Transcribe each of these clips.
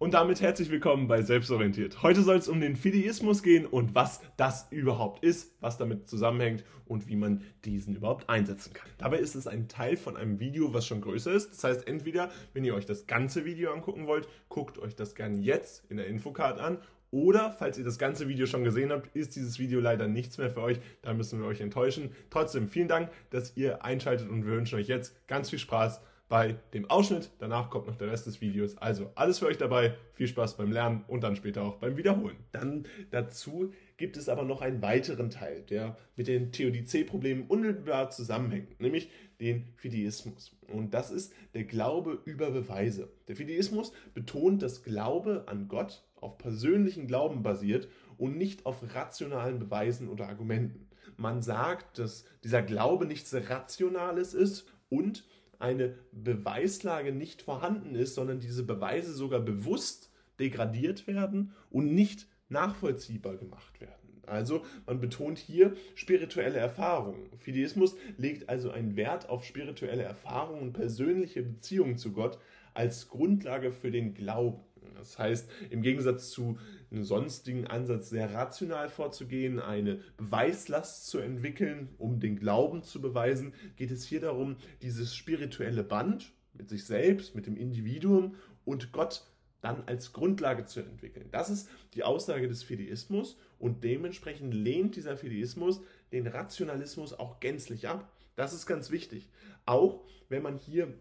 Und damit herzlich willkommen bei Selbstorientiert. Heute soll es um den Fideismus gehen und was das überhaupt ist, was damit zusammenhängt und wie man diesen überhaupt einsetzen kann. Dabei ist es ein Teil von einem Video, was schon größer ist. Das heißt, entweder, wenn ihr euch das ganze Video angucken wollt, guckt euch das gerne jetzt in der Infocard an oder, falls ihr das ganze Video schon gesehen habt, ist dieses Video leider nichts mehr für euch. Da müssen wir euch enttäuschen. Trotzdem vielen Dank, dass ihr einschaltet und wir wünschen euch jetzt ganz viel Spaß bei dem Ausschnitt. Danach kommt noch der Rest des Videos. Also alles für euch dabei. Viel Spaß beim Lernen und dann später auch beim Wiederholen. Dann dazu gibt es aber noch einen weiteren Teil, der mit den Theodizee-Problemen unmittelbar zusammenhängt, nämlich den Fideismus. Und das ist der Glaube über Beweise. Der Fideismus betont, dass Glaube an Gott auf persönlichen Glauben basiert und nicht auf rationalen Beweisen oder Argumenten. Man sagt, dass dieser Glaube nichts Rationales ist und eine Beweislage nicht vorhanden ist, sondern diese Beweise sogar bewusst degradiert werden und nicht nachvollziehbar gemacht werden. Also man betont hier spirituelle Erfahrungen. Fideismus legt also einen Wert auf spirituelle Erfahrungen und persönliche Beziehungen zu Gott als Grundlage für den Glauben. Das heißt, im Gegensatz zu einem sonstigen Ansatz sehr rational vorzugehen, eine Beweislast zu entwickeln, um den Glauben zu beweisen, geht es hier darum, dieses spirituelle Band mit sich selbst, mit dem Individuum und Gott dann als Grundlage zu entwickeln. Das ist die Aussage des Fideismus und dementsprechend lehnt dieser Fideismus den Rationalismus auch gänzlich ab. Das ist ganz wichtig. Auch wenn man hier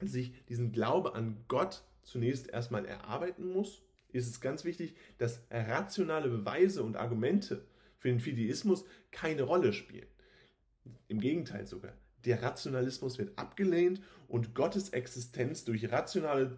sich diesen Glaube an Gott zunächst erstmal erarbeiten muss, ist es ganz wichtig, dass rationale Beweise und Argumente für den Fideismus keine Rolle spielen. Im Gegenteil sogar. Der Rationalismus wird abgelehnt und Gottes Existenz durch rationale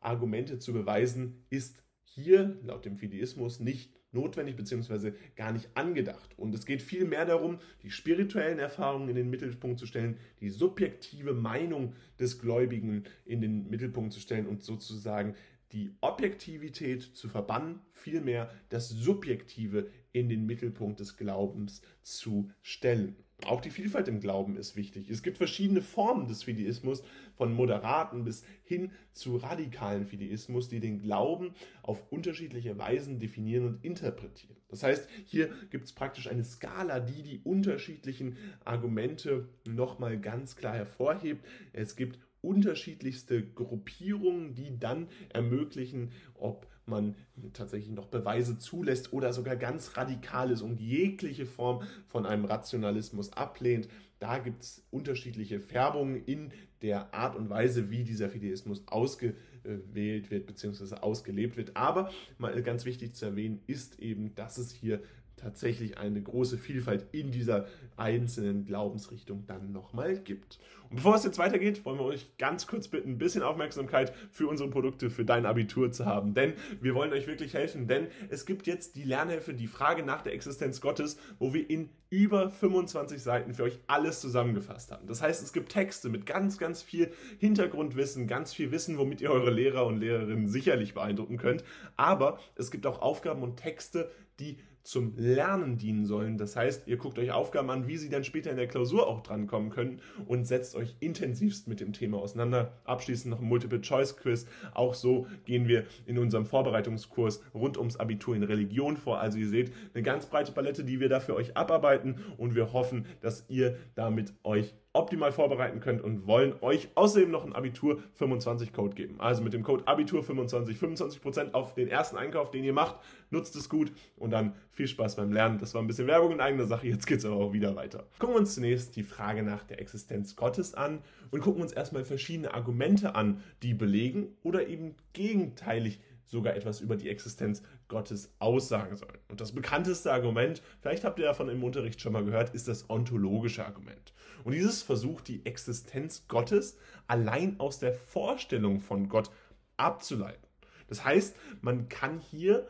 Argumente zu beweisen, ist hier laut dem Fideismus nicht notwendig bzw. gar nicht angedacht. Und es geht vielmehr darum, die spirituellen Erfahrungen in den Mittelpunkt zu stellen, die subjektive Meinung des Gläubigen in den Mittelpunkt zu stellen und sozusagen die Objektivität zu verbannen, vielmehr das Subjektive in den Mittelpunkt des Glaubens zu stellen. Auch die Vielfalt im Glauben ist wichtig. Es gibt verschiedene Formen des Fideismus, von moderaten bis hin zu radikalen Fideismus, die den Glauben auf unterschiedliche Weisen definieren und interpretieren. Das heißt, hier gibt es praktisch eine Skala, die die unterschiedlichen Argumente nochmal ganz klar hervorhebt. Es gibt unterschiedlichste Gruppierungen, die dann ermöglichen, ob man tatsächlich noch Beweise zulässt oder sogar ganz radikal ist und jegliche Form von einem Rationalismus ablehnt. Da gibt es unterschiedliche Färbungen in der Art und Weise, wie dieser Fideismus ausgewählt wird bzw. ausgelebt wird. Aber mal ganz wichtig zu erwähnen ist eben, dass es hier tatsächlich eine große Vielfalt in dieser einzelnen Glaubensrichtung dann nochmal gibt. Und bevor es jetzt weitergeht, wollen wir euch ganz kurz bitten, ein bisschen Aufmerksamkeit für unsere Produkte, für dein Abitur zu haben. Denn wir wollen euch wirklich helfen, denn es gibt jetzt die Lernhilfe, die Frage nach der Existenz Gottes, wo wir in über 25 Seiten für euch alles zusammengefasst haben. Das heißt, es gibt Texte mit ganz, ganz viel Hintergrundwissen, ganz viel Wissen, womit ihr eure Lehrer und Lehrerinnen sicherlich beeindrucken könnt. Aber es gibt auch Aufgaben und Texte, die zum Lernen dienen sollen. Das heißt, ihr guckt euch Aufgaben an, wie sie dann später in der Klausur auch drankommen können und setzt euch intensivst mit dem Thema auseinander. Abschließend noch ein Multiple-Choice-Quiz. Auch so gehen wir in unserem Vorbereitungskurs rund ums Abitur in Religion vor. Also ihr seht eine ganz breite Palette, die wir da für euch abarbeiten und wir hoffen, dass ihr damit euch optimal vorbereiten könnt und wollen euch außerdem noch einen Abitur 25 Code geben. Also mit dem Code Abitur 25 25% auf den ersten Einkauf, den ihr macht. Nutzt es gut und dann viel Spaß beim Lernen. Das war ein bisschen Werbung in eigener Sache. Jetzt geht es aber auch wieder weiter. Gucken wir uns zunächst die Frage nach der Existenz Gottes an und gucken uns erstmal verschiedene Argumente an, die belegen oder eben gegenteilig sogar etwas über die Existenz Gottes aussagen sollen. Und das bekannteste Argument, vielleicht habt ihr davon im Unterricht schon mal gehört, ist das ontologische Argument. Und dieses versucht die Existenz Gottes allein aus der Vorstellung von Gott abzuleiten. Das heißt, man kann hier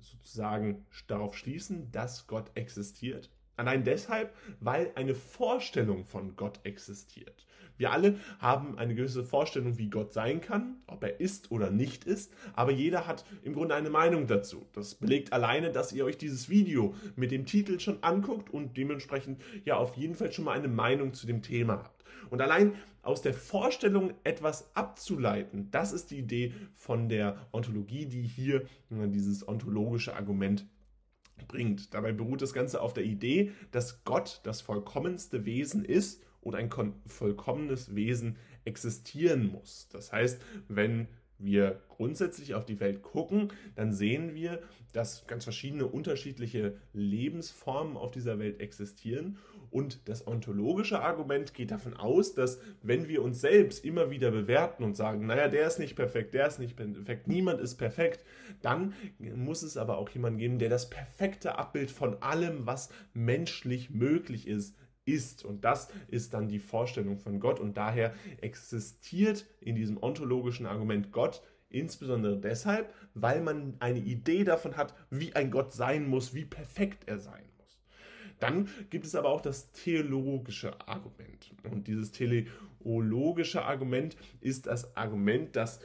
sozusagen darauf schließen, dass Gott existiert, Allein deshalb, weil eine Vorstellung von Gott existiert. Wir alle haben eine gewisse Vorstellung, wie Gott sein kann, ob er ist oder nicht ist, aber jeder hat im Grunde eine Meinung dazu. Das belegt alleine, dass ihr euch dieses Video mit dem Titel schon anguckt und dementsprechend ja auf jeden Fall schon mal eine Meinung zu dem Thema habt. Und allein aus der Vorstellung etwas abzuleiten, das ist die Idee von der Ontologie, die hier dieses ontologische Argument bringt. Dabei beruht das Ganze auf der Idee, dass Gott das vollkommenste Wesen ist und ein vollkommenes Wesen existieren muss. Das heißt, wenn wir grundsätzlich auf die Welt gucken, dann sehen wir, dass ganz verschiedene unterschiedliche Lebensformen auf dieser Welt existieren. Und das ontologische Argument geht davon aus, dass wenn wir uns selbst immer wieder bewerten und sagen, naja, der ist nicht perfekt, der ist nicht perfekt, niemand ist perfekt, dann muss es aber auch jemanden geben, der das perfekte Abbild von allem, was menschlich möglich ist, ist. Und das ist dann die Vorstellung von Gott. Und daher existiert in diesem ontologischen Argument Gott insbesondere deshalb, weil man eine Idee davon hat, wie ein Gott sein muss, wie perfekt er sein. Dann gibt es aber auch das theologische Argument. Und dieses teleologische Argument ist das Argument, das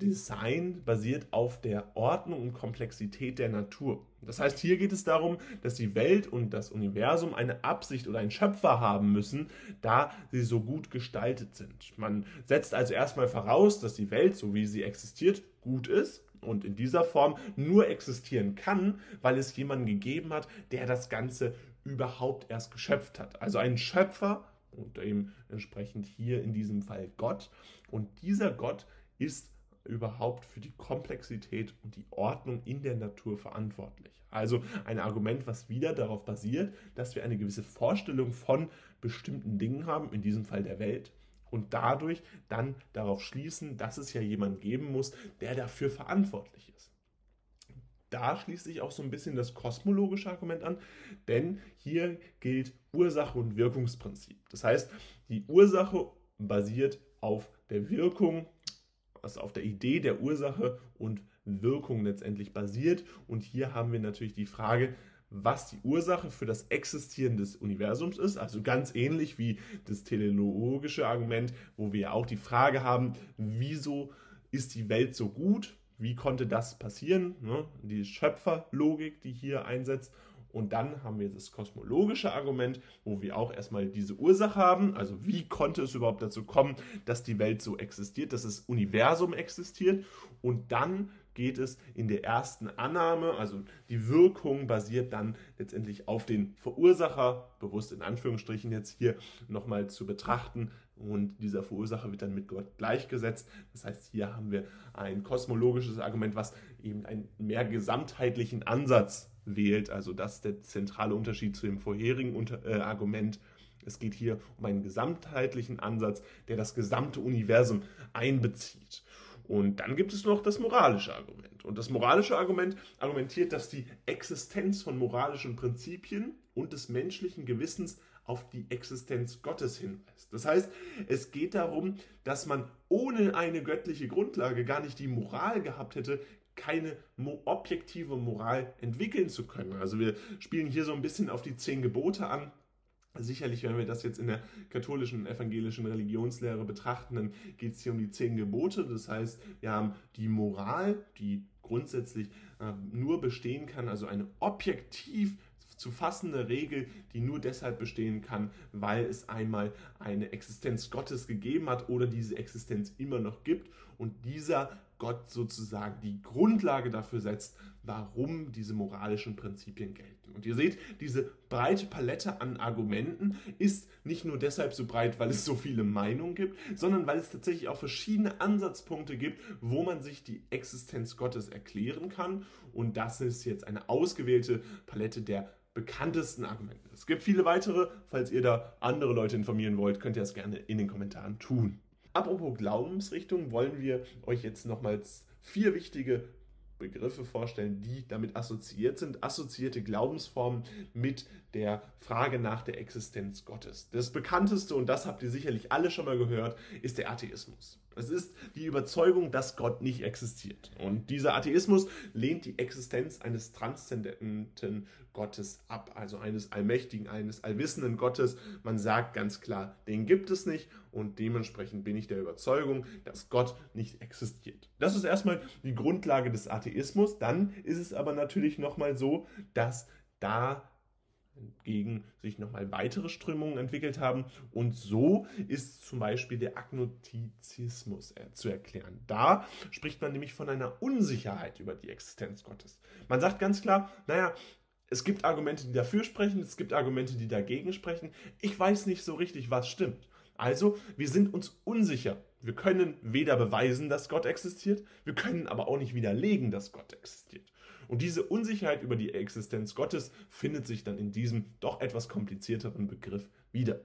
Design basiert auf der Ordnung und Komplexität der Natur. Das heißt, hier geht es darum, dass die Welt und das Universum eine Absicht oder einen Schöpfer haben müssen, da sie so gut gestaltet sind. Man setzt also erstmal voraus, dass die Welt, so wie sie existiert, gut ist und in dieser Form nur existieren kann, weil es jemanden gegeben hat, der das Ganze überhaupt erst geschöpft hat. Also ein Schöpfer und eben entsprechend hier in diesem Fall Gott. Und dieser Gott ist überhaupt für die Komplexität und die Ordnung in der Natur verantwortlich. Also ein Argument, was wieder darauf basiert, dass wir eine gewisse Vorstellung von bestimmten Dingen haben, in diesem Fall der Welt, und dadurch dann darauf schließen, dass es ja jemanden geben muss, der dafür verantwortlich ist. Da schließt sich auch so ein bisschen das kosmologische Argument an, denn hier gilt Ursache und Wirkungsprinzip. Das heißt, die Ursache basiert auf der Wirkung was auf der Idee der Ursache und Wirkung letztendlich basiert. Und hier haben wir natürlich die Frage, was die Ursache für das Existieren des Universums ist. Also ganz ähnlich wie das teleologische Argument, wo wir auch die Frage haben, wieso ist die Welt so gut? Wie konnte das passieren? Ne? Die Schöpferlogik, die hier einsetzt. Und dann haben wir das kosmologische Argument, wo wir auch erstmal diese Ursache haben. Also wie konnte es überhaupt dazu kommen, dass die Welt so existiert, dass das Universum existiert. Und dann geht es in der ersten Annahme, also die Wirkung basiert dann letztendlich auf den Verursacher, bewusst in Anführungsstrichen jetzt hier nochmal zu betrachten. Und dieser Verursacher wird dann mit Gott gleichgesetzt. Das heißt, hier haben wir ein kosmologisches Argument, was eben einen mehr gesamtheitlichen Ansatz wählt. Also das ist der zentrale Unterschied zu dem vorherigen Unter äh, Argument. Es geht hier um einen gesamtheitlichen Ansatz, der das gesamte Universum einbezieht. Und dann gibt es noch das moralische Argument. Und das moralische Argument argumentiert, dass die Existenz von moralischen Prinzipien und des menschlichen Gewissens auf die Existenz Gottes hinweist. Das heißt, es geht darum, dass man ohne eine göttliche Grundlage gar nicht die Moral gehabt hätte, keine objektive Moral entwickeln zu können. Also wir spielen hier so ein bisschen auf die zehn Gebote an. Sicherlich, wenn wir das jetzt in der katholischen, evangelischen Religionslehre betrachten, dann geht es hier um die zehn Gebote. Das heißt, wir haben die Moral, die grundsätzlich äh, nur bestehen kann, also eine objektiv zu fassende Regel, die nur deshalb bestehen kann, weil es einmal eine Existenz Gottes gegeben hat oder diese Existenz immer noch gibt und dieser Gott sozusagen die Grundlage dafür setzt, warum diese moralischen Prinzipien gelten. Und ihr seht, diese breite Palette an Argumenten ist nicht nur deshalb so breit, weil es so viele Meinungen gibt, sondern weil es tatsächlich auch verschiedene Ansatzpunkte gibt, wo man sich die Existenz Gottes erklären kann. Und das ist jetzt eine ausgewählte Palette der bekanntesten Argumente. Es gibt viele weitere. Falls ihr da andere Leute informieren wollt, könnt ihr das gerne in den Kommentaren tun. Apropos Glaubensrichtung, wollen wir euch jetzt nochmals vier wichtige Begriffe vorstellen, die damit assoziiert sind, assoziierte Glaubensformen mit der Frage nach der Existenz Gottes. Das bekannteste, und das habt ihr sicherlich alle schon mal gehört, ist der Atheismus. Es ist die Überzeugung, dass Gott nicht existiert. Und dieser Atheismus lehnt die Existenz eines transzendenten Gottes ab, also eines allmächtigen, eines allwissenden Gottes. Man sagt ganz klar, den gibt es nicht und dementsprechend bin ich der Überzeugung, dass Gott nicht existiert. Das ist erstmal die Grundlage des Atheismus. Dann ist es aber natürlich nochmal so, dass da gegen sich nochmal weitere Strömungen entwickelt haben. Und so ist zum Beispiel der Agnostizismus äh, zu erklären. Da spricht man nämlich von einer Unsicherheit über die Existenz Gottes. Man sagt ganz klar, naja, es gibt Argumente, die dafür sprechen, es gibt Argumente, die dagegen sprechen. Ich weiß nicht so richtig, was stimmt. Also, wir sind uns unsicher. Wir können weder beweisen, dass Gott existiert, wir können aber auch nicht widerlegen, dass Gott existiert. Und diese Unsicherheit über die Existenz Gottes findet sich dann in diesem doch etwas komplizierteren Begriff wieder.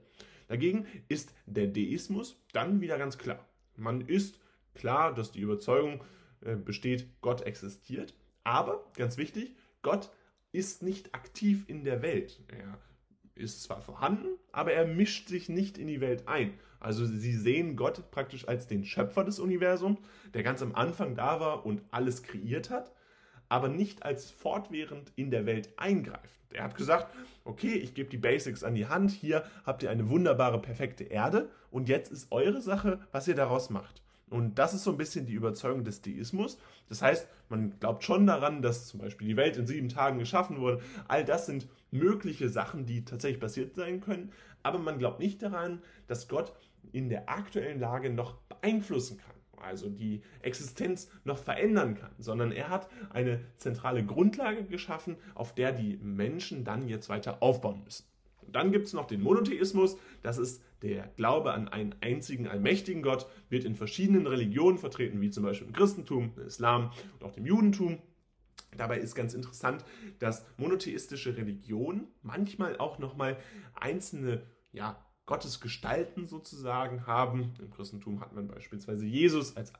Dagegen ist der Deismus dann wieder ganz klar. Man ist klar, dass die Überzeugung äh, besteht, Gott existiert, aber ganz wichtig, Gott ist nicht aktiv in der Welt. Er ist zwar vorhanden, aber er mischt sich nicht in die Welt ein. Also sie sehen Gott praktisch als den Schöpfer des Universums, der ganz am Anfang da war und alles kreiert hat, aber nicht als fortwährend in der Welt eingreift. Er hat gesagt, okay, ich gebe die Basics an die Hand, hier habt ihr eine wunderbare, perfekte Erde und jetzt ist eure Sache, was ihr daraus macht. Und das ist so ein bisschen die Überzeugung des Deismus. Das heißt, man glaubt schon daran, dass zum Beispiel die Welt in sieben Tagen geschaffen wurde. All das sind mögliche Sachen, die tatsächlich passiert sein können. Aber man glaubt nicht daran, dass Gott in der aktuellen Lage noch beeinflussen kann also die Existenz noch verändern kann, sondern er hat eine zentrale Grundlage geschaffen, auf der die Menschen dann jetzt weiter aufbauen müssen. Und dann gibt es noch den Monotheismus, das ist der Glaube an einen einzigen allmächtigen Gott, wird in verschiedenen Religionen vertreten, wie zum Beispiel im Christentum, im Islam und auch dem Judentum. Dabei ist ganz interessant, dass monotheistische Religionen manchmal auch nochmal einzelne ja, Gottesgestalten sozusagen haben. Im Christentum hat man beispielsweise Jesus als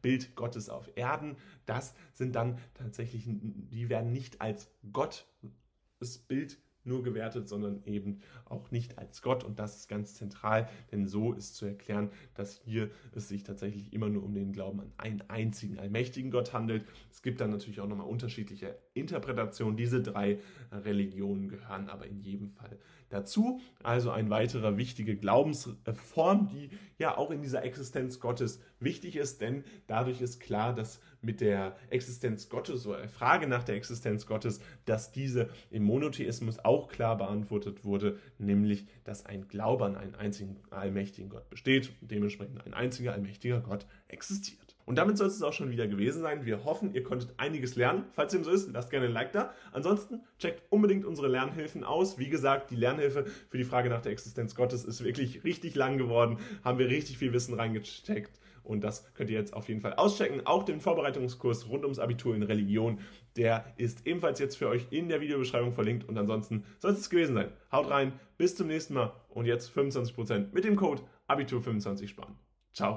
Bild Gottes auf Erden. Das sind dann tatsächlich, die werden nicht als Gott das Bild nur gewertet, sondern eben auch nicht als Gott. Und das ist ganz zentral, denn so ist zu erklären, dass hier es sich tatsächlich immer nur um den Glauben an einen einzigen allmächtigen Gott handelt. Es gibt dann natürlich auch nochmal unterschiedliche Interpretationen. Diese drei Religionen gehören aber in jedem Fall dazu. Also eine weitere wichtige Glaubensform, die ja auch in dieser Existenz Gottes wichtig ist, denn dadurch ist klar, dass mit der Existenz Gottes oder der Frage nach der Existenz Gottes, dass diese im Monotheismus auch klar beantwortet wurde, nämlich, dass ein Glaube an einen einzigen allmächtigen Gott besteht und dementsprechend ein einziger allmächtiger Gott existiert. Und damit soll es auch schon wieder gewesen sein. Wir hoffen, ihr konntet einiges lernen. Falls dem so ist, lasst gerne ein Like da. Ansonsten checkt unbedingt unsere Lernhilfen aus. Wie gesagt, die Lernhilfe für die Frage nach der Existenz Gottes ist wirklich richtig lang geworden. Haben wir richtig viel Wissen reingesteckt. Und das könnt ihr jetzt auf jeden Fall auschecken. Auch den Vorbereitungskurs rund ums Abitur in Religion, der ist ebenfalls jetzt für euch in der Videobeschreibung verlinkt. Und ansonsten soll es gewesen sein. Haut rein, bis zum nächsten Mal. Und jetzt 25% mit dem Code Abitur25 sparen. Ciao.